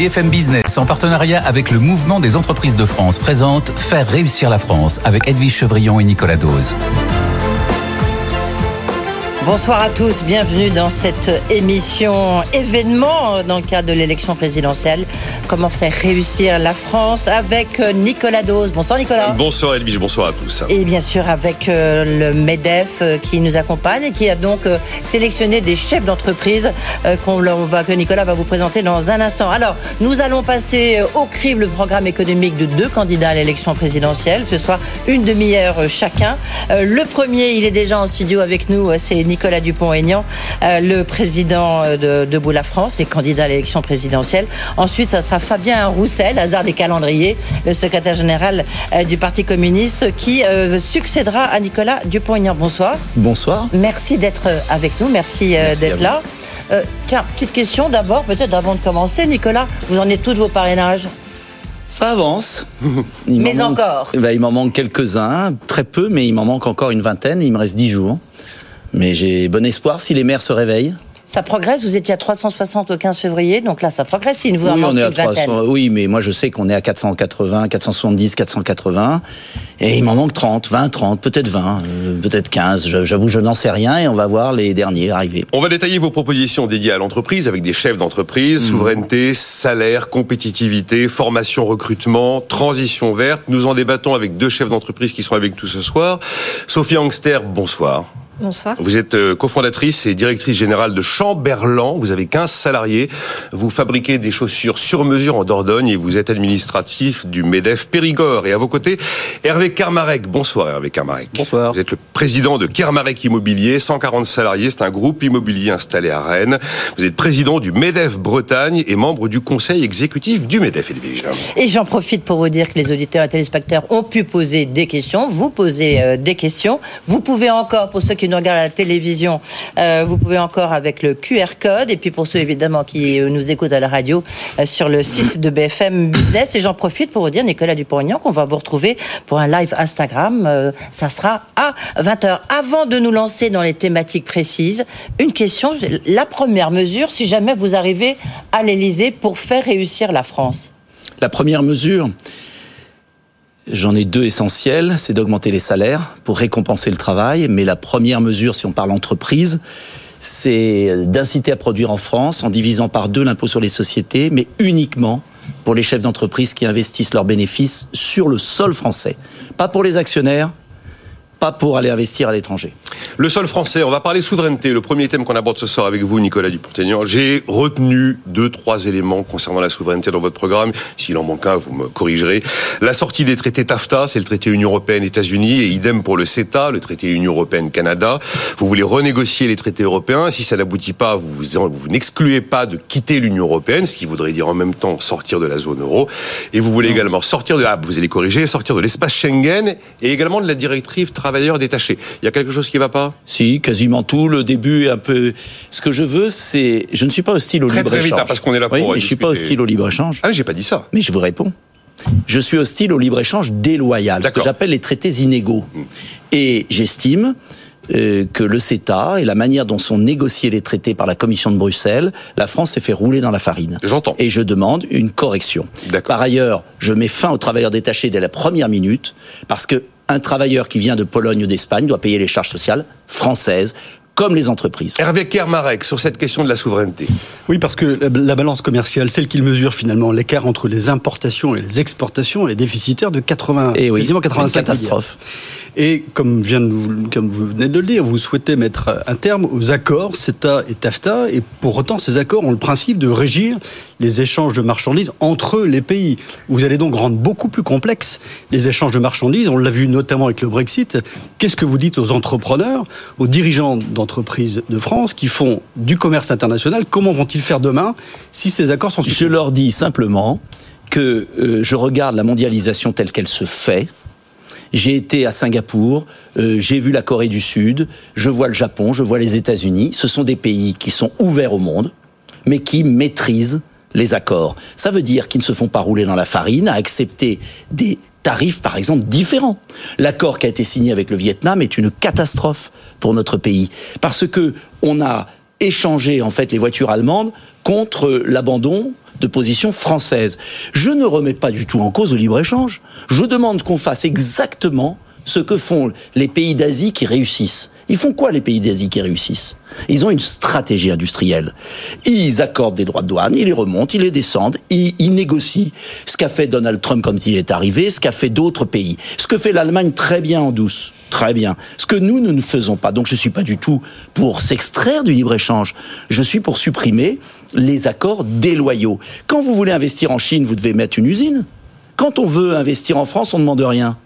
BFM Business, en partenariat avec le Mouvement des entreprises de France, présente Faire réussir la France avec Edwige Chevrillon et Nicolas Dose. Bonsoir à tous, bienvenue dans cette émission événement dans le cadre de l'élection présidentielle. Comment faire réussir la France avec Nicolas Dose. Bonsoir Nicolas. Bonsoir Edwige, bonsoir à tous. Et bien sûr avec euh, le MEDEF euh, qui nous accompagne et qui a donc euh, sélectionné des chefs d'entreprise qu'on va, que Nicolas va vous présenter dans un instant. Alors, nous allons passer au crible le programme économique de deux candidats à l'élection présidentielle. Ce soir, une demi-heure chacun. Le premier, il est déjà en studio avec nous, c'est Nicolas Dupont-Aignan, euh, le président euh, de Debout la France et candidat à l'élection présidentielle. Ensuite, ça sera Fabien Roussel, hasard des calendriers, le secrétaire général euh, du Parti communiste, qui succédera à Nicolas Dupont-Aignan. Bonsoir. Bonsoir. Merci d'être avec nous. Merci, d'être là. tiens, petite question d'abord, peut-être avant de commencer. Nicolas, vous en êtes tous vos parrainages? Ça avance. mais encore eh ben, Il m'en manque quelques-uns, très peu, mais il m'en manque encore une vingtaine. Il me reste dix jours. Mais j'ai bon espoir si les maires se réveillent. Ça progresse, vous étiez à 360 au 15 février, donc là ça progresse, il vous oui, on est à 300, Oui, mais moi je sais qu'on est à 480, 470, 480, et il m'en manque 30, 20, 30, peut-être 20, euh, peut-être 15, j'avoue je n'en sais rien, et on va voir les derniers arriver. On va détailler vos propositions dédiées à l'entreprise avec des chefs d'entreprise, mmh. souveraineté, salaire, compétitivité, formation, recrutement, transition verte. Nous en débattons avec deux chefs d'entreprise qui sont avec nous ce soir. Sophie Angster, bonsoir. Bonsoir. Vous êtes euh, cofondatrice et directrice générale de Chamberlain. Vous avez 15 salariés. Vous fabriquez des chaussures sur mesure en Dordogne et vous êtes administratif du MEDEF Périgord. Et à vos côtés, Hervé Kermarek. Bonsoir Hervé Kermarek. Bonsoir. Vous êtes le président de Kermarek Immobilier, 140 salariés. C'est un groupe immobilier installé à Rennes. Vous êtes président du MEDEF Bretagne et membre du conseil exécutif du MEDEF Edwige. Et j'en profite pour vous dire que les auditeurs et téléspectateurs ont pu poser des questions. Vous posez euh, des questions. Vous pouvez encore, pour ceux qui nous regardent à la télévision, euh, vous pouvez encore avec le QR code. Et puis pour ceux évidemment qui euh, nous écoutent à la radio, euh, sur le site de BFM Business. Et j'en profite pour vous dire, Nicolas Dupont-Aignan, qu'on va vous retrouver pour un live Instagram. ça sera à 20h. Avant de nous lancer dans les thématiques précises, une question. La première mesure, si jamais vous arrivez à l'Elysée pour faire réussir la France. La première mesure, J'en ai deux essentiels, c'est d'augmenter les salaires pour récompenser le travail, mais la première mesure, si on parle entreprise, c'est d'inciter à produire en France en divisant par deux l'impôt sur les sociétés, mais uniquement pour les chefs d'entreprise qui investissent leurs bénéfices sur le sol français. Pas pour les actionnaires, pas pour aller investir à l'étranger. Le sol français, on va parler souveraineté. Le premier thème qu'on aborde ce soir avec vous, Nicolas Dupont-Aignan. J'ai retenu deux, trois éléments concernant la souveraineté dans votre programme. S'il en manque un, vous me corrigerez. La sortie des traités TAFTA, c'est le traité Union Européenne-États-Unis, et idem pour le CETA, le traité Union Européenne-Canada. Vous voulez renégocier les traités européens. Si ça n'aboutit pas, vous, vous n'excluez pas de quitter l'Union Européenne, ce qui voudrait dire en même temps sortir de la zone euro. Et vous voulez également sortir de, ah, vous allez corriger, sortir de l'espace Schengen et également de la directive travailleurs détachés. Il y a quelque chose qui ne va pas? Si, quasiment tout. Le début est un peu. Ce que je veux, c'est. Je ne suis pas hostile au libre échange. Très vite, parce qu'on est là pour. Oui, mais je suis pas hostile au libre échange. Ah, j'ai pas dit ça. Mais je vous réponds. Je suis hostile au libre échange déloyal, ce que j'appelle les traités inégaux. Hmm. Et j'estime euh, que le CETA et la manière dont sont négociés les traités par la Commission de Bruxelles, la France s'est fait rouler dans la farine. J'entends. Et je demande une correction. Par ailleurs, je mets fin aux travailleurs détachés dès la première minute, parce que un travailleur qui vient de Pologne ou d'Espagne doit payer les charges sociales françaises comme les entreprises. Hervé Kermarek, sur cette question de la souveraineté. Oui, parce que la balance commerciale, celle qui mesure finalement l'écart entre les importations et les exportations, elle est déficitaire de 80, et eh oui, quasiment 85 catastrophe. Et comme, vient vous, comme vous venez de le dire, vous souhaitez mettre un terme aux accords CETA et TAFTA, et pour autant, ces accords ont le principe de régir les échanges de marchandises entre les pays. Vous allez donc rendre beaucoup plus complexes les échanges de marchandises. On l'a vu notamment avec le Brexit. Qu'est-ce que vous dites aux entrepreneurs, aux dirigeants d'entreprises de France qui font du commerce international? Comment vont-ils faire demain si ces accords sont Je leur dis simplement que euh, je regarde la mondialisation telle qu'elle se fait j'ai été à Singapour, euh, j'ai vu la Corée du Sud, je vois le Japon, je vois les États-Unis. Ce sont des pays qui sont ouverts au monde, mais qui maîtrisent les accords. Ça veut dire qu'ils ne se font pas rouler dans la farine, à accepter des tarifs, par exemple, différents. L'accord qui a été signé avec le Vietnam est une catastrophe pour notre pays, parce que on a échangé en fait les voitures allemandes contre l'abandon de position française. Je ne remets pas du tout en cause le libre-échange. Je demande qu'on fasse exactement ce que font les pays d'Asie qui réussissent. Ils font quoi les pays d'Asie qui réussissent? Ils ont une stratégie industrielle. Ils accordent des droits de douane, ils les remontent, ils les descendent, ils, ils négocient. Ce qu'a fait Donald Trump quand il est arrivé, ce qu'a fait d'autres pays. Ce que fait l'Allemagne très bien en douce. Très bien. Ce que nous, nous ne faisons pas. Donc je ne suis pas du tout pour s'extraire du libre-échange. Je suis pour supprimer les accords déloyaux. Quand vous voulez investir en Chine, vous devez mettre une usine. Quand on veut investir en France, on ne demande rien.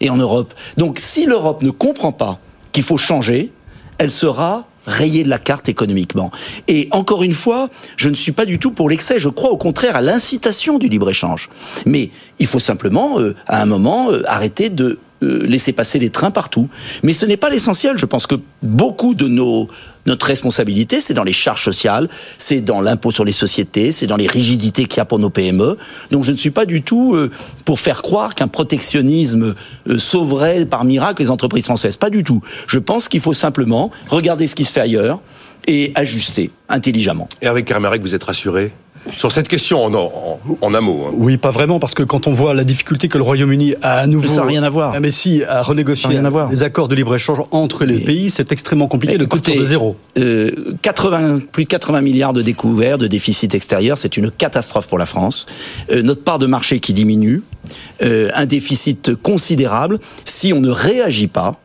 Et en Europe. Donc si l'Europe ne comprend pas qu'il faut changer, elle sera rayée de la carte économiquement. Et encore une fois, je ne suis pas du tout pour l'excès, je crois au contraire à l'incitation du libre-échange. Mais il faut simplement, euh, à un moment, euh, arrêter de euh, laisser passer les trains partout. Mais ce n'est pas l'essentiel. Je pense que beaucoup de nos notre responsabilité, c'est dans les charges sociales, c'est dans l'impôt sur les sociétés, c'est dans les rigidités qu'il y a pour nos PME. Donc je ne suis pas du tout euh, pour faire croire qu'un protectionnisme euh, sauverait par miracle les entreprises françaises. Pas du tout. Je pense qu'il faut simplement regarder ce qui se fait ailleurs et ajuster intelligemment. Et avec Kermarek, vous êtes rassuré? Sur cette question en, en, en un mot. Hein. Oui, pas vraiment, parce que quand on voit la difficulté que le Royaume-Uni a à nouveau. Ça n'a rien à voir. Ah, mais si, à renégocier rien à voir. les accords de libre-échange entre les Mais- pays, c'est extrêmement compliqué de Écoutez, partir de zéro. euh, 80, plus de 80 milliards de découverts, de déficit extérieur, c'est une catastrophe pour la France. Euh, notre part de marché qui diminue, euh, un déficit considérable. Si on ne réagit pas,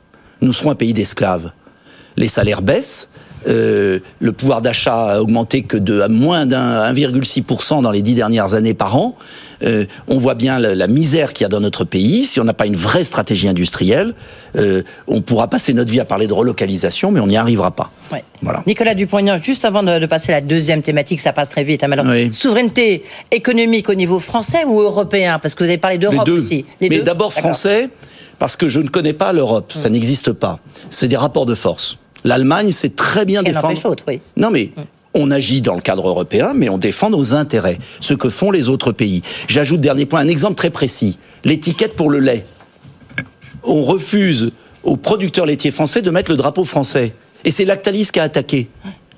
nous serons un pays d'esclaves. Les salaires baissent. Euh, le pouvoir d'achat a augmenté que de à moins d'un 1,6% dans les dix dernières années par an. Euh, on voit bien la, la misère qu'il y a dans notre pays. Si on n'a pas une vraie stratégie industrielle, euh, on pourra passer notre vie à parler de relocalisation, mais on n'y arrivera pas. Ouais. Voilà. Nicolas Dupont-Aignan, juste avant de, de passer à la deuxième thématique, ça passe très vite. hein, alors, Oui. Souveraineté économique au niveau français ou européen? Parce que vous avez parlé d'Europe aussi. Les Mais d'abord français, parce que je ne connais pas l'Europe. Ça n'existe pas. C'est des rapports de force. L'Allemagne sait très bien défendre. oui. Non mais. On agit dans le cadre européen, mais on défend nos intérêts, ce que font les autres pays. J'ajoute, dernier point, un exemple très précis. L'étiquette pour le lait. On refuse aux producteurs laitiers français de mettre le drapeau français. Et c'est Lactalis qui a attaqué.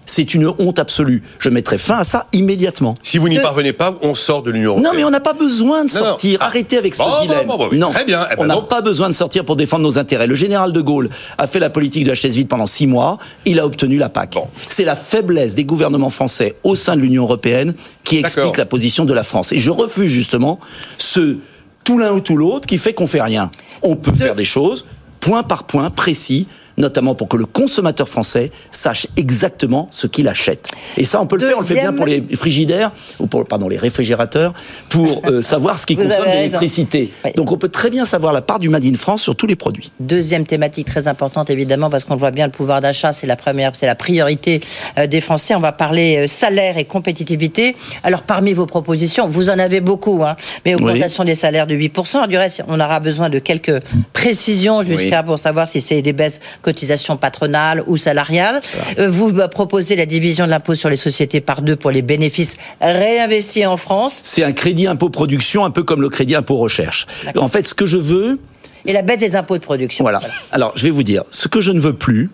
C'est une honte absolue. Je mettrai fin à ça immédiatement. Si vous n'y parvenez pas, on sort de l'Union Non, européenne. mais on n'a pas besoin de Non, non. sortir. Ah. Arrêtez avec ce Bon, bon, dilemme. bon, bon, oui. non, Très bien. Eh ben on n'a pas besoin de sortir pour défendre nos intérêts. Le général de Gaulle a fait la politique de la chaise vide pendant six mois. Il a obtenu la PAC. Bon. C'est la faiblesse des gouvernements français au sein de l'Union européenne qui explique la position de la France. Et je refuse justement ce tout l'un ou tout l'autre qui fait qu'on fait rien. On peut faire des choses point par point précis notamment pour que le consommateur français sache exactement ce qu'il achète. Et ça, on peut le faire, on le fait bien pour les frigidaires, ou pour, pardon, les réfrigérateurs, pour euh, savoir ce qui Vous consomme avez de raison. l'électricité. Oui. Donc on peut très bien savoir la part du Made in France sur tous les produits. Deuxième thématique très importante évidemment parce qu'on voit bien le pouvoir d'achat c'est la première c'est la priorité euh, des Français. On va parler euh, salaire et compétitivité. Alors parmi vos propositions, vous en avez beaucoup hein, mais augmentation des salaires de 8 Du reste, on aura besoin de quelques précisions jusqu'à pour savoir si c'est des baisses cotisations patronales ou salariales. Euh, vous euh, proposez la division de l'impôt sur les sociétés par deux pour les bénéfices réinvestis en France C'est un crédit impôt production, un peu comme le crédit impôt recherche. En fait, ce que je veux, et la baisse des impôts de production. Voilà. Alors, je vais vous dire, ce que je ne veux plus,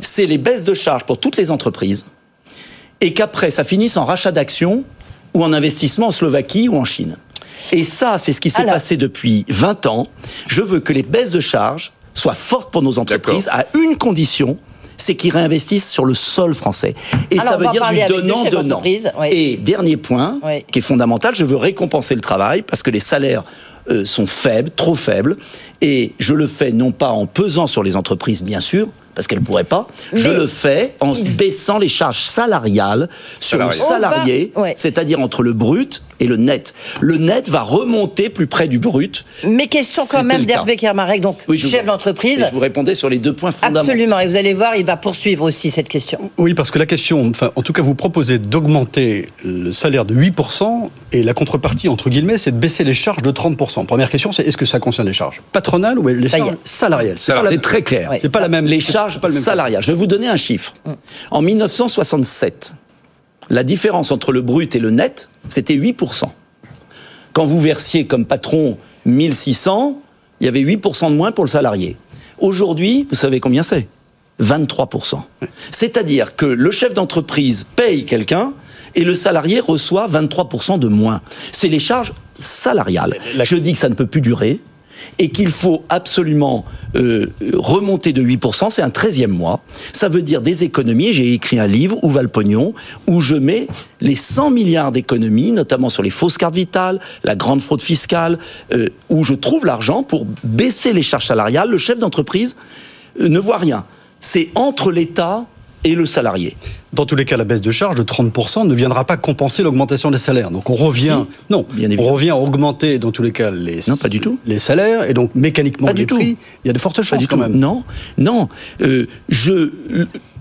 c'est les baisses de charges pour toutes les entreprises, et qu'après, ça finisse en rachat d'actions ou en investissement en Slovaquie ou en Chine. Et ça, c'est ce qui s'est passé depuis 20 ans. Je veux que les baisses de charges soient fortes pour nos entreprises à une condition, c'est qu'ils réinvestissent sur le sol français. Et Alors, ça on veut dire du donnant-donnant. oui. Et dernier point, Oui. qui est fondamental, je veux récompenser le travail parce que les salaires euh, sont faibles, trop faibles, et je le fais non pas en pesant sur les entreprises, bien sûr, parce qu'elles ne pourraient pas, je Mais- le fais en baissant les charges salariales sur le salarié, On va- ouais. c'est-à-dire entre le brut et le net. Le net va remonter plus près du brut. Mes questions quand même d'Hervé Kermarek, donc Oui, chef vous- d'entreprise. Je vous répondais sur les deux points fondamentaux. Absolument, et vous allez voir, il va poursuivre aussi cette question. Oui, parce que la question, enfin, en tout cas, vous proposez d'augmenter le salaire de 8%, et la contrepartie, entre guillemets, c'est de baisser les charges de 30%. Première question, c'est est-ce que ça concerne les charges patronales ou les charges salariales? C'est la- très clair. C'est pas la même. Les charges pas le même salariales. Je vais vous donner un chiffre. En 1967, la différence entre le brut et le net, c'était 8%. Quand vous versiez comme patron 1600, il y avait 8% de moins pour le salarié. Aujourd'hui, vous savez combien c'est? 23%. C'est-à-dire que le chef d'entreprise paye quelqu'un et le salarié reçoit 23% de moins. C'est les charges salariales. Je dis que ça ne peut plus durer et qu'il faut absolument euh, remonter de 8%, c'est un 13e mois. Ça veut dire des économies. J'ai écrit un livre, Où va le pognon? Où je mets les 100 milliards d'économies, notamment sur les fausses cartes vitales, la grande fraude fiscale, euh, où je trouve l'argent pour baisser les charges salariales. Le chef d'entreprise euh, ne voit rien. C'est entre l'État et le salarié. Dans tous les cas, la baisse de charge de 30% ne viendra pas compenser l'augmentation des salaires. Donc on revient, non, on revient à augmenter dans tous les cas les, non, pas du tout. les salaires et donc mécaniquement pas les du prix. Il y a de fortes chances quand même. Non, non. Euh, je,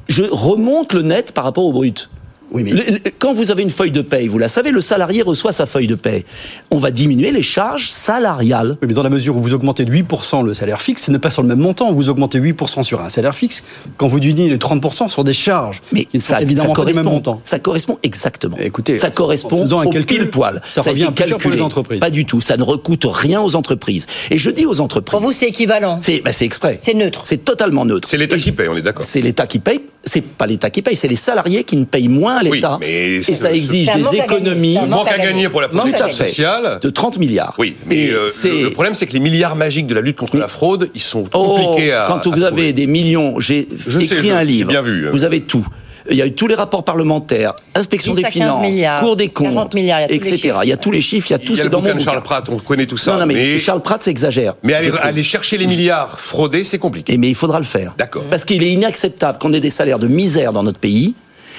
je remonte le net par rapport au brut. Oui, mais... quand vous avez une feuille de paye, vous la savez, le salarié reçoit sa feuille de paye. On va diminuer les charges salariales. Oui, mais dans la mesure où vous augmentez de 8% le salaire fixe, ce n'est pas sur le même montant. Vous augmentez 8% sur un salaire fixe. Quand vous diminuez les 30% sur des charges, mais ça, évidemment ça correspond, pas montant. Ça correspond exactement. Écoutez, ça correspond en un au calcul, pile poil. Ça, revient a calculé. pour les entreprises. Pas du tout. Ça ne recoûte rien aux entreprises. Et je dis aux entreprises. Pour vous, c'est équivalent. C'est bah, exprès. C'est neutre. C'est totalement neutre. C'est l'État qui paye, on est d'accord. C'est l'État qui paye. C'est pas l'État qui paye, c'est les salariés qui ne payent moins à l'État. Oui, et ça exige des économies. Un manque à gagner pour la protection sociale. De 30 milliards. Oui, mais euh, le, le, problème, c'est que les milliards magiques de la lutte contre la fraude, ils sont compliqués oh, à. Quand vous à avez des millions, j'ai écrit sais, un livre. Bien vu. Vous avez tout. Il y a eu tous les rapports parlementaires, inspection des finances, milliards, Cour des comptes, milliards, il etc. Il y a tous les chiffres, il y a tout il y a ce le dans bouquin mon de Charles Pratt, on connaît tout ça. Non, non mais, mais... Charles Pratt s'exagère. Mais aller, aller, chercher les milliards fraudés, c'est compliqué. Et mais il faudra le faire. D'accord. Parce qu'il est inacceptable qu'on ait des salaires de misère dans notre pays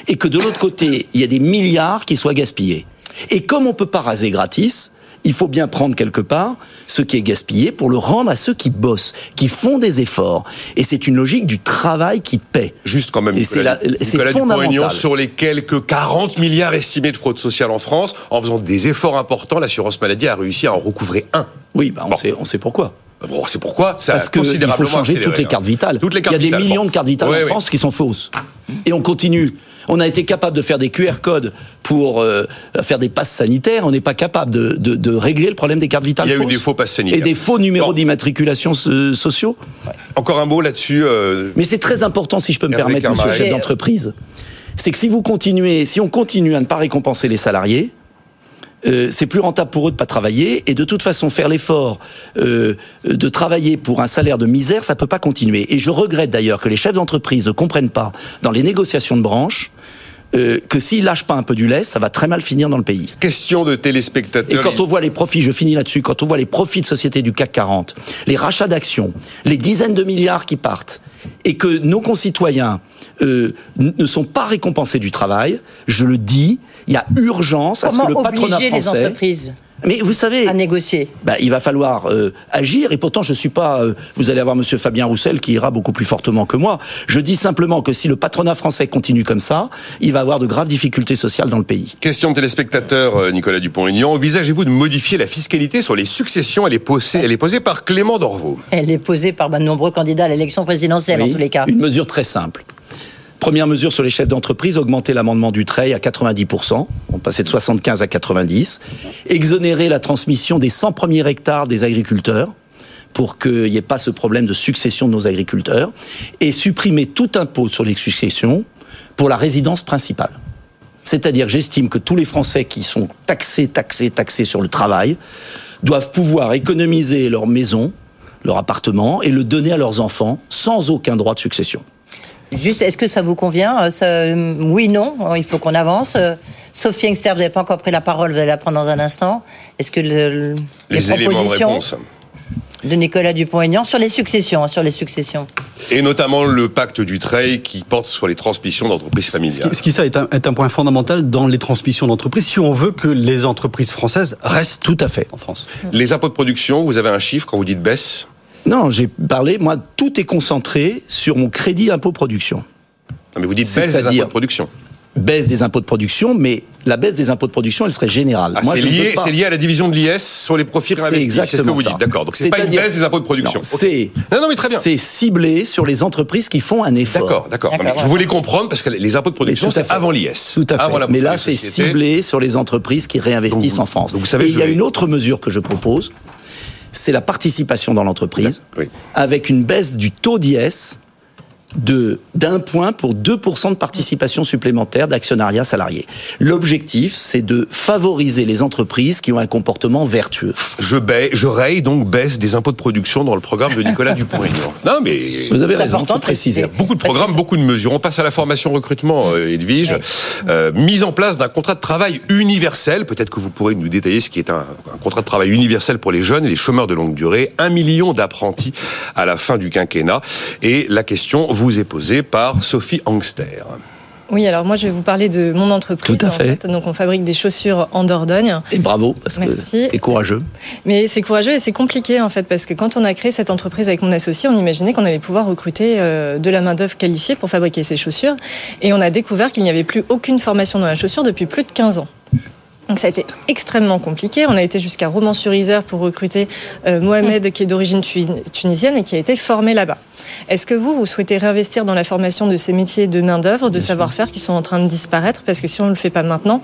et que de l'autre côté, il y a des milliards qui soient gaspillés. Et comme on peut pas raser gratis, il faut bien prendre quelque part ce qui est gaspillé pour le rendre à ceux qui bossent, qui font des efforts. Et c'est une logique du travail qui paie. Juste quand même, Et c'est fondamental. sur les quelques 40 milliards estimés de fraude sociale en France, en faisant des efforts importants, l'assurance maladie a réussi à en recouvrer un. Oui, bah on, bon. sait, on sait pourquoi. Bon, c'est pourquoi ça Parce qu'il faut changer toutes les cartes vitales. Toutes les cartes Il y a des vitales, millions bon. de cartes vitales en. France qui sont fausses. Et on continue. On a été capable de faire des QR codes pour euh, faire des passes sanitaires. On n'est pas capable de, de, de, régler le problème des cartes vitales Il y a eu des faux passes sanitaires. Et des faux numéros Bon. d'immatriculation euh, sociaux. Encore un mot là-dessus. euh, Mais c'est très important, si je peux me permettre, monsieur le chef d'entreprise. C'est que si vous continuez, si on continue à ne pas récompenser les salariés, euh, c'est plus rentable pour eux de pas travailler et de toute façon faire l'effort euh, de travailler pour un salaire de misère, ça peut pas continuer. Et je regrette d'ailleurs que les chefs d'entreprise ne comprennent pas dans les négociations de branche euh, que s'ils lâchent pas un peu du lait, ça va très mal finir dans le pays. question de Et téléspectateurs. quand on voit les profits, je finis là-dessus, quand on voit les profits de sociétés du CAC 40, les rachats d'actions, les dizaines de milliards qui partent, et que nos concitoyens euh, ne sont pas récompensés du travail, je le dis, il y a urgence à ce Comment que le patronat obliger les français... entreprises? Mais vous savez, à négocier bah, il va falloir euh, agir. Et pourtant, je suis pas. euh, vous allez avoir Monsieur Fabien Roussel qui ira beaucoup plus fortement que moi. Je dis simplement que si le patronat français continue comme ça, il va avoir de graves difficultés sociales dans le pays. Question de téléspectateur euh, Nicolas Dupont-Aignan. Envisagez-vous de modifier la fiscalité sur les successions? Elle est posée, elle est posée par Clément Dorvaux. Elle est posée par de nombreux candidats à l'élection présidentielle, en tous les cas. Une mesure très simple. Première mesure sur les chefs d'entreprise, augmenter l'amendement du trait à 90%, on passait de 75 à 90, exonérer la transmission des 100 premiers hectares des agriculteurs pour qu'il n'y ait pas ce problème de succession de nos agriculteurs, et supprimer tout impôt sur les successions pour la résidence principale. C'est-à-dire, j'estime que tous les Français qui sont taxés, taxés, taxés sur le travail doivent pouvoir économiser leur maison, leur appartement, et le donner à leurs enfants sans aucun droit de succession. Juste, est-ce que ça vous convient Euh, ça- euh, Oui, non, Euh, il faut qu'on avance. Euh, Sophie Engster, vous n'avez pas encore pris la parole, vous allez la prendre dans un instant. Est-ce que le- le- les, Les éléments de propositions réponse. de Nicolas Dupont-Aignan sur les successions, hein, sur les successions Et notamment le pacte du trait qui porte sur les transmissions d'entreprises Ce familiales. qui, ce qui, ça est un, est un point fondamental dans les transmissions d'entreprises, si on veut que les entreprises françaises restent Tout à fait. en France. Les impôts de production, vous avez un chiffre quand vous dites baisse? Non, j'ai parlé, moi, tout est concentré sur mon crédit impôt production. Non, mais vous dites baisse des impôts de production. Baisse des impôts de production, mais la baisse des impôts de production, elle serait générale. Ah, Moi, c'est lié, lié à la division de l'IS sur les profits C'est réinvestis. C'est ce que vous ça. dites, d'accord. Donc c'est pas une baisse des impôts de production. Non, Non, non, mais très bien. c'est ciblé sur les entreprises qui font un effort. D'accord, d'accord. Je voulais comprendre parce que les impôts de production, c'est avant l'IS. Tout à fait. Avant la Mais là, c'est ciblé sur les entreprises qui réinvestissent Donc, en France. donc, vous savez, Et il y a vais- une autre mesure que je propose, c'est la participation dans l'entreprise, Oui. avec une baisse du taux d'IS de d'un point pour 2% de participation supplémentaire d'actionnariat salarié. L'objectif, c'est de favoriser les entreprises qui ont un comportement vertueux. Je, baie, je raye donc baisse des impôts de production dans le programme de Nicolas Dupont-Aignan. Non, mais Vous avez raison, de préciser. beaucoup de programmes, beaucoup de mesures. On passe à la formation recrutement, euh, Edwige. Euh, mise en place d'un contrat de travail universel. Peut-être que vous pourrez nous détailler ce qui est un, un contrat de travail universel pour les jeunes et les chômeurs de longue durée. Un million d'apprentis à la fin du quinquennat. Et la question vous est posée par Sophie Angster. Oui, alors moi je vais vous parler de mon entreprise. Tout à En fait. Donc on fabrique des chaussures en Dordogne. Et bravo, parce que c'est courageux. Mais c'est courageux et c'est compliqué en fait parce que quand on a créé cette entreprise avec mon associé, on imaginait qu'on allait pouvoir recruter euh, de la main d'œuvre qualifiée pour fabriquer ces chaussures et on a découvert qu'il n'y avait plus aucune formation dans la chaussure depuis plus de 15 ans. Donc ça a été extrêmement compliqué. On a été jusqu'à Romans-sur-Isère pour recruter euh, Mohamed qui est d'origine tuni- tunisienne et qui a été formé là-bas. Est-ce que vous, vous souhaitez réinvestir dans la formation de ces métiers de main-d'œuvre, de savoir-faire qui sont en train de disparaître? Parce que si on ne le fait pas maintenant,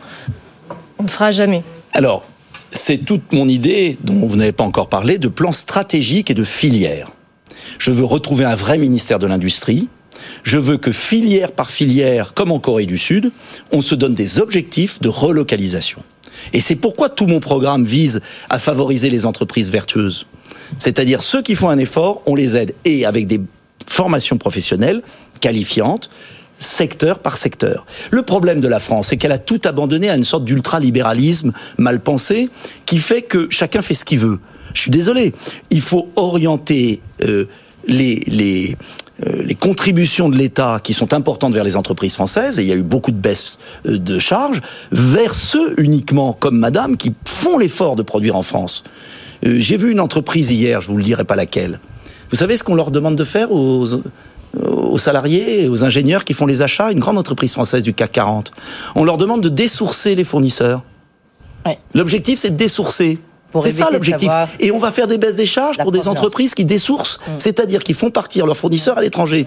on ne le fera jamais. Alors, c'est toute mon idée, dont vous n'avez pas encore parlé, de plan stratégique et de filière. Je veux retrouver un vrai ministère de l'Industrie. Je veux que filière par filière, comme en Corée du Sud, on se donne des objectifs de relocalisation. Et c'est pourquoi tout mon programme vise à favoriser les entreprises vertueuses. C'est-à-dire ceux qui font un effort, on les aide. Et avec des formations professionnelles qualifiantes, secteur par secteur. Le problème de la France, c'est qu'elle a tout abandonné à une sorte d'ultralibéralisme mal pensé qui fait que chacun fait ce qu'il veut. Je suis désolé. Il faut orienter euh, les, les contributions de l'État qui sont importantes vers les entreprises françaises, et il y a eu beaucoup de baisses euh, de charges, vers ceux uniquement, comme madame, qui font l'effort de produire en France. Euh, J'ai vu une entreprise hier, je vous le dirai pas laquelle. Vous savez ce qu'on leur demande de faire aux, aux salariés aux ingénieurs qui font les achats, une grande entreprise française du CAC 40 On leur demande de désourcer les fournisseurs. Ouais. L'objectif, c'est de désourcer. C'est ça l'objectif. Et on va faire des baisses des charges pour des provenance. entreprises qui dessourcent, Mm. c'est-à-dire qui font partir leurs fournisseurs à l'étranger.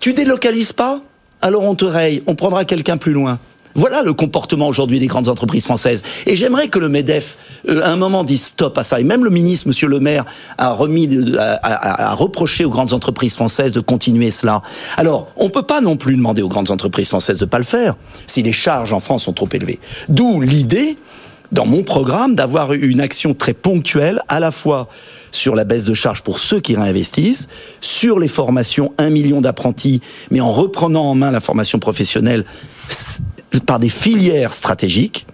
Tu délocalises pas, alors on te raye, on prendra quelqu'un plus loin. Voilà le comportement aujourd'hui des grandes entreprises françaises. Et j'aimerais que le MEDEF, euh, à un moment, dise stop à ça. Et même le ministre, Monsieur Le Maire, a remis, a, a- a reproché aux grandes entreprises françaises de continuer cela. Alors, on peut pas non plus demander aux grandes entreprises françaises de pas le faire si les charges en France sont trop élevées. D'où l'idée dans mon programme d'avoir une action très ponctuelle à la fois sur la baisse de charges pour ceux qui réinvestissent, sur les formations, un million d'apprentis, mais en reprenant en main la formation professionnelle par des filières stratégiques,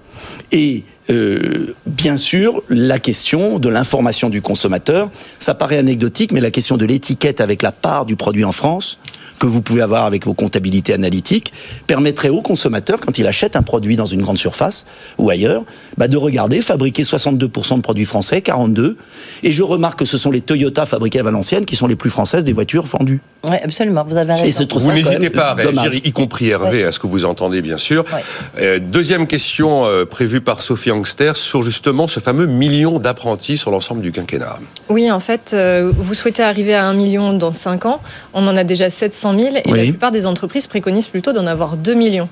et euh, bien sûr la question de l'information du consommateur. Ça paraît anecdotique, mais la question de l'étiquette avec la part du produit en France que vous pouvez avoir avec vos comptabilités analytiques permettrait au consommateur, quand il achète un produit dans une grande surface ou ailleurs, bah, de regarder fabriquer 62% de produits français, 42. Et je remarque que ce sont les Toyota fabriqués à Valenciennes qui sont les plus françaises des voitures vendues. Oui, absolument, vous avez raison. Vous n'hésitez pas à réagir, dommage. y compris Hervé, à ce que vous entendez, bien sûr. Ouais. Euh, deuxième question euh, prévue par Sophie Angster sur justement ce fameux million d'apprentis sur l'ensemble du quinquennat. Oui, en fait, euh, vous souhaitez arriver à un million dans 5 ans. On en a déjà 700 000 et Oui. la plupart des entreprises préconisent plutôt d'en avoir 2 millions.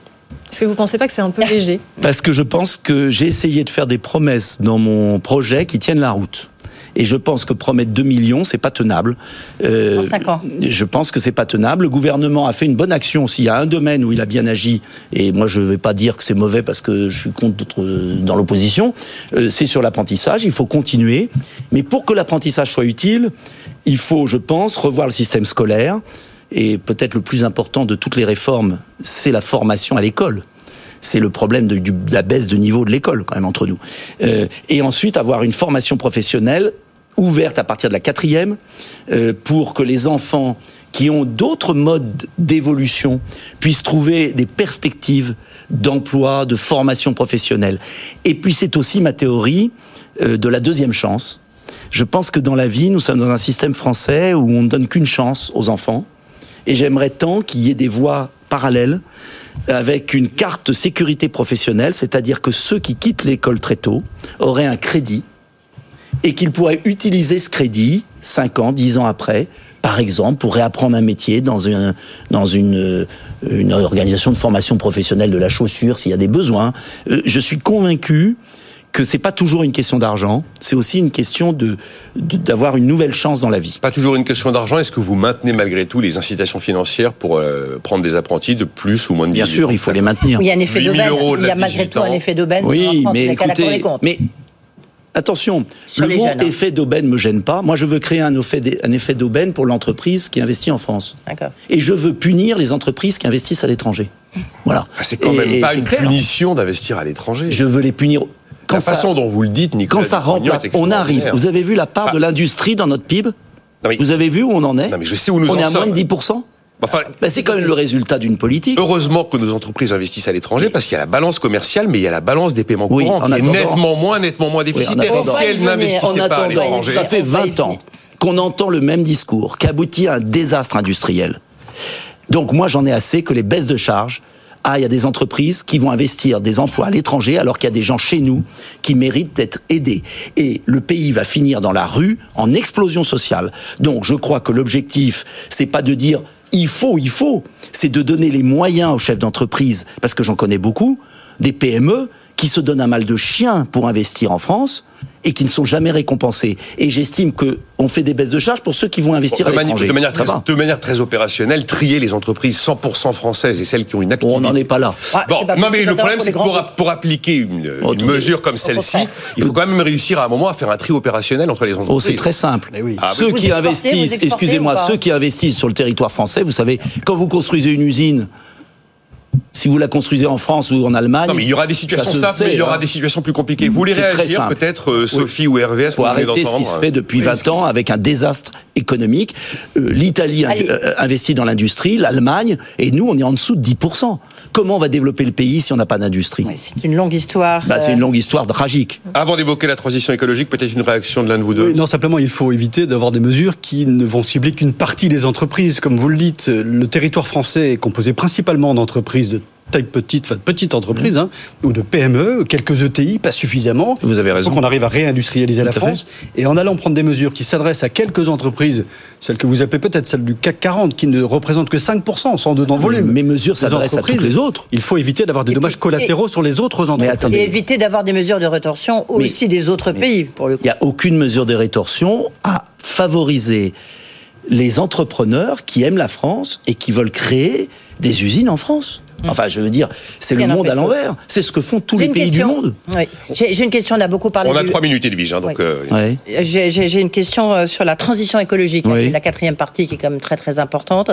Est-ce que vous ne pensez pas que c'est un peu léger? Parce que je pense que j'ai essayé de faire des promesses dans mon projet qui tiennent la route. Et je pense que promettre 2 millions, c'est pas tenable. Euh, En cinq ans. Je pense que c'est pas tenable. Le gouvernement a fait une bonne action. S'il y a un domaine où il a bien agi, et moi je vais pas dire que c'est mauvais parce que je suis contre euh, dans l'opposition, euh, c'est sur l'apprentissage. Il faut continuer. Mais pour que l'apprentissage soit utile, il faut, je pense, revoir le système scolaire. Et peut-être le plus important de toutes les réformes, c'est la formation à l'école c'est le problème de, la baisse de niveau de l'école, quand même, entre nous. Euh, et ensuite, avoir une formation professionnelle ouverte à partir de la quatrième, euh, pour que les enfants qui ont d'autres modes d'évolution puissent trouver des perspectives d'emploi, de formation professionnelle. Et puis, c'est aussi ma théorie euh, de la deuxième chance. Je pense que dans la vie, nous sommes dans un système français où on ne donne qu'une chance aux enfants. Et j'aimerais tant qu'il y ait des voies parallèles avec une carte sécurité professionnelle, c'est-à-dire que ceux qui quittent l'école très tôt auraient un crédit et qu'ils pourraient utiliser ce crédit 5 ans, 10 ans après, par exemple, pour réapprendre un métier dans, un, dans une, euh, une organisation de formation professionnelle de la chaussure s'il y a des besoins. Euh, Je suis convaincu que c'est pas toujours une question d'argent, c'est aussi une question de d'avoir une nouvelle chance dans la vie. Pas toujours une question d'argent. Est-ce que vous maintenez malgré tout les incitations financières pour euh, prendre des apprentis de plus ou moins de Bien 18 sûr, il faut les maintenir. Il y a un effet 8 000 d'aubaine. Il y a malgré 18 tout un effet d'aubaine. Oui, mais écoutez, mais attention, Sur le mot jeunes, hein. effet d'aubaine me gêne pas. Moi, je veux créer un effet, d'aubaine pour l'entreprise qui investit en France. D'accord. Et je veux punir les entreprises qui investissent à l'étranger. Voilà. Ah, c'est quand même et pas une clair. punition d'investir à l'étranger. Je veux les punir. Quand La ça, façon dont vous le dites, Nicolas quand ça remplace, on arrive. Vous avez vu la part Ah. de l'industrie dans notre PIB Non, mais- Vous avez vu où on en est Non, mais je sais où nous On en est à moins sommes. de 10%. Enfin, Ben, c'est quand même le résultat d'une politique. Heureusement que nos entreprises investissent à l'étranger parce qu'il y a la balance commerciale, mais il y a la balance des paiements Oui, courants en qui est attendant- nettement moins, nettement moins déficitaire. Et si elles n'investissaient En pas à l'étranger, ça fait On va y 20 ans qu'on entend le même discours, qui aboutit à un désastre industriel. Donc moi, j'en ai assez que les baisses de charges aillent à des entreprises qui vont investir des emplois à l'étranger alors qu'il y a des gens chez nous qui méritent d'être aidés. Et le pays va finir dans la rue en explosion sociale. Donc je crois que l'objectif, c'est pas de dire il faut, il faut, c'est de donner les moyens aux chefs d'entreprise, parce que j'en connais beaucoup, des PME qui se donnent un mal de chien pour investir en France et qui ne sont jamais récompensés. Et j'estime que on fait des baisses de charges pour ceux qui vont investir de, à l'étranger. de manière très, va. de manière très opérationnelle, trier les entreprises 100% françaises et celles qui ont une activité. On n'en est pas là. Ah, Bon, pas non mais le problème c'est que pour, grands a- pour appliquer une, Oh, mesure comme celle-ci, il faut quand même réussir à un moment à faire un tri opérationnel entre les Oh, entreprises. c'est très simple. oui. Ah, ceux qui investissent, excusez-moi, ceux qui investissent sur le territoire français, vous savez, quand vous construisez une usine, si vous la construisez en France ou en Allemagne, Non mais il y aura des situations simples, sait, mais il y aura hein. des situations plus compliquées. Vous voulez réagir peut-être, euh, Sophie ou RVS faut vous venez arrêter ce qui se fait depuis Oui, 20 ce qui ans avec un désastre économique. Euh, L'Italie euh, investit dans l'industrie, l'Allemagne, et nous, on est en dessous de 10%. Comment on va développer le pays si on n'a pas d'industrie Oui, C'est une longue histoire. bah, C'est une longue histoire tragique. Avant d'évoquer la transition écologique, peut-être une réaction de l'un de vous deux. Oui, non, simplement, il faut éviter d'avoir des mesures qui ne vont cibler qu'une partie des entreprises. Comme vous le dites, le territoire français est composé principalement d'entreprises de taille petite, enfin de petites entreprises, hein, ou de PME, quelques ETI, pas suffisamment. Vous avez Il raison. faut qu'on arrive à réindustrialiser la fait. France. Et en allant prendre des mesures qui s'adressent à quelques entreprises, celles que vous appelez peut-être celles du CAC 40, qui ne représentent que 5%, sans deux dans le volume. Mes mesures s'adressent à toutes les autres. Il faut éviter d'avoir des Et dommages collatéraux sur les autres entreprises. attendez. Et éviter d'avoir des mesures de rétorsion Mais- aussi des autres pays, pour le coup. Il n'y a aucune mesure de rétorsion à favoriser les entrepreneurs qui aiment la France et qui veulent créer des usines en France. Enfin, je veux dire, c'est le monde à l'envers. C'est ce que font tous les pays question. du monde. Oui. J'ai une question, on a beaucoup parlé On a du- trois minutes, Edwige, hein, donc Oui. euh, Ouais. J'ai une question euh, sur la transition écologique, Oui. la quatrième partie qui est quand même très très importante.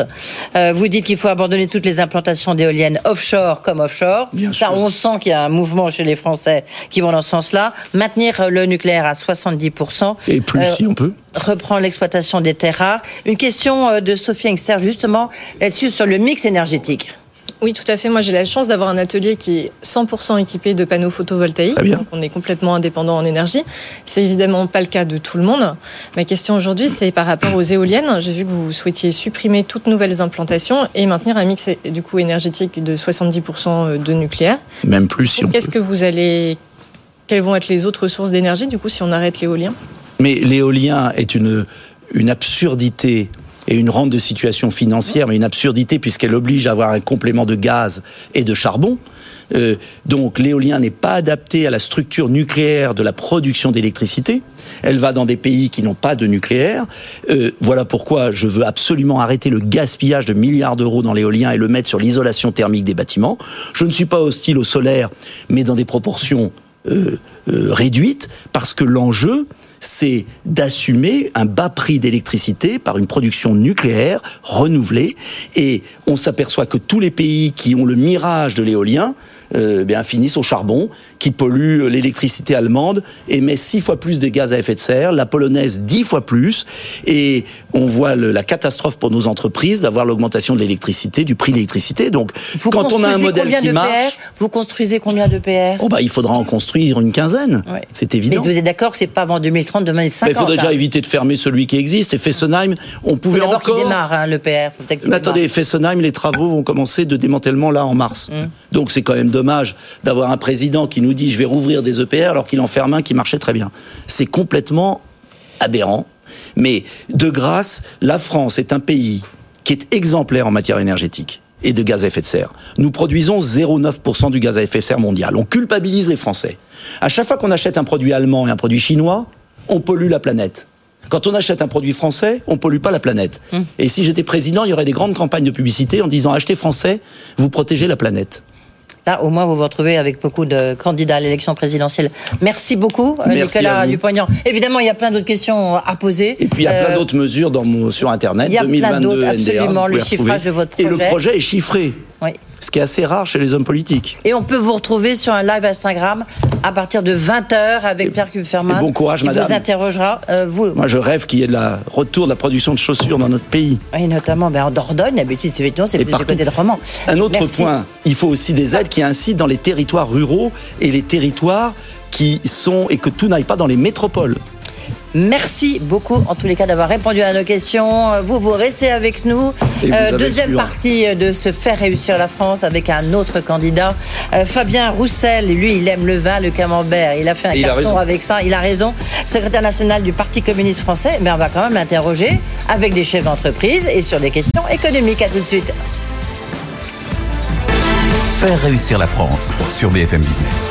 Euh, vous dites qu'il faut abandonner toutes les implantations d'éoliennes offshore comme offshore. Bien Ça, sûr. on sent qu'il y a un mouvement chez les Français qui vont dans ce sens-là. Maintenir euh, le nucléaire à 70%. Et plus Euh, si on peut. reprendre l'exploitation des terres rares. Une question euh, de Sophie Engster justement là-dessus sur le mix énergétique. Oui, tout à fait. Moi, j'ai la chance d'avoir un atelier qui est 100% équipé de panneaux photovoltaïques. Bien. Donc, on est complètement indépendant en énergie. C'est évidemment pas le cas de tout le monde. Ma question aujourd'hui, c'est par rapport aux éoliennes. J'ai vu que vous souhaitiez supprimer toutes nouvelles implantations et maintenir un mix du coup énergétique de 70% de nucléaire. Même plus si on Qu'est-ce que vous allez quelles vont être les autres sources d'énergie du coup si on arrête l'éolien? Mais l'éolien est une, une absurdité et une rente de situation financière, mais une absurdité puisqu'elle oblige à avoir un complément de gaz et de charbon. Euh, donc l'éolien n'est pas adapté à la structure nucléaire de la production d'électricité. Elle va dans des pays qui n'ont pas de nucléaire. Euh, voilà pourquoi je veux absolument arrêter le gaspillage de milliards d'euros dans l'éolien et le mettre sur l'isolation thermique des bâtiments. Je ne suis pas hostile au solaire, mais dans des proportions euh, euh, réduite parce que l'enjeu c'est d'assumer un bas prix d'électricité par une production nucléaire renouvelée. Et on s'aperçoit que tous les pays qui ont le mirage de l'éolien euh, bien, finissent au charbon, qui pollue l'électricité allemande, émet six fois plus de gaz à effet de serre, la polonaise dix fois plus, et on voit le- la catastrophe pour nos entreprises d'avoir l'augmentation de l'électricité, du prix de l'électricité. Donc, Vous quand on a un modèle qui marche, PR Vous construisez combien de PR oh bah, il faudra en construire une quinzaine. Ouais. C'est Mais évident. vous êtes d'accord que c'est pas avant 2030, 2050 Mais il faudrait déjà hein. éviter de fermer celui qui existe. Et Fessenheim, on pouvait d'abord qu'il encore. démarre hein, le PR. Faut peut-être qu'il Mais démarre. attendez, Fessenheim, les travaux vont commencer de démantèlement là en mars. Mmh. Donc c'est quand même dommage d'avoir un président qui nous dit je vais rouvrir des EPR alors qu'il en ferme un qui marchait très bien. C'est complètement aberrant. Mais de grâce, la France est un pays qui est exemplaire en matière énergétique. et de gaz à effet de serre. Nous produisons 0,9% du gaz à effet de serre mondial. On culpabilise les Français. À chaque fois qu'on achète un produit allemand et un produit chinois, on pollue la planète. Quand on achète un produit français, on pollue pas la planète. Hum. Et si j'étais président, il y aurait des grandes campagnes de publicité en disant achetez français, vous protégez la planète. Là, au moins, vous vous retrouvez avec beaucoup de candidats à l'élection présidentielle. Merci beaucoup, euh, Merci Nicolas. Dupont-Aignan. Évidemment, il y a plein d'autres questions à poser. Et puis il y a plein Euh, d'autres mesures dans mon- sur Internet. il y a plein 2022 d'autres, NDA, absolument, le chiffrage de votre Et le projet. projet est chiffré, oui. ce qui est assez rare chez les hommes politiques. Et on peut vous retrouver sur un live Instagram à partir de 20h avec Pierre Kupferman. bon courage, qui madame. vous interrogera. Euh, vous, Moi, je rêve qu'il y ait de la retour de la production de chaussures dans notre pays. et notamment ben, en Dordogne, d'habitude, c'est c'est plus du côté de Romans. Un autre Merci. point, il faut aussi des aides qui incitent dans les territoires ruraux et les territoires qui sont et que tout n'aille pas dans les métropoles. Merci beaucoup, en tous les cas, d'avoir répondu à nos questions. Vous, vous restez avec nous. Euh, deuxième sûr. partie de se faire réussir la France avec un autre candidat, Euh, Fabien Roussel. Lui, il aime le vin, le camembert. Il a fait un Et carton raison. avec ça. Il a raison. Secrétaire national du Parti communiste français. Mais on va quand même l'interroger avec des chefs d'entreprise et sur des questions économiques. À tout de suite. Faire réussir la France sur BFM Business.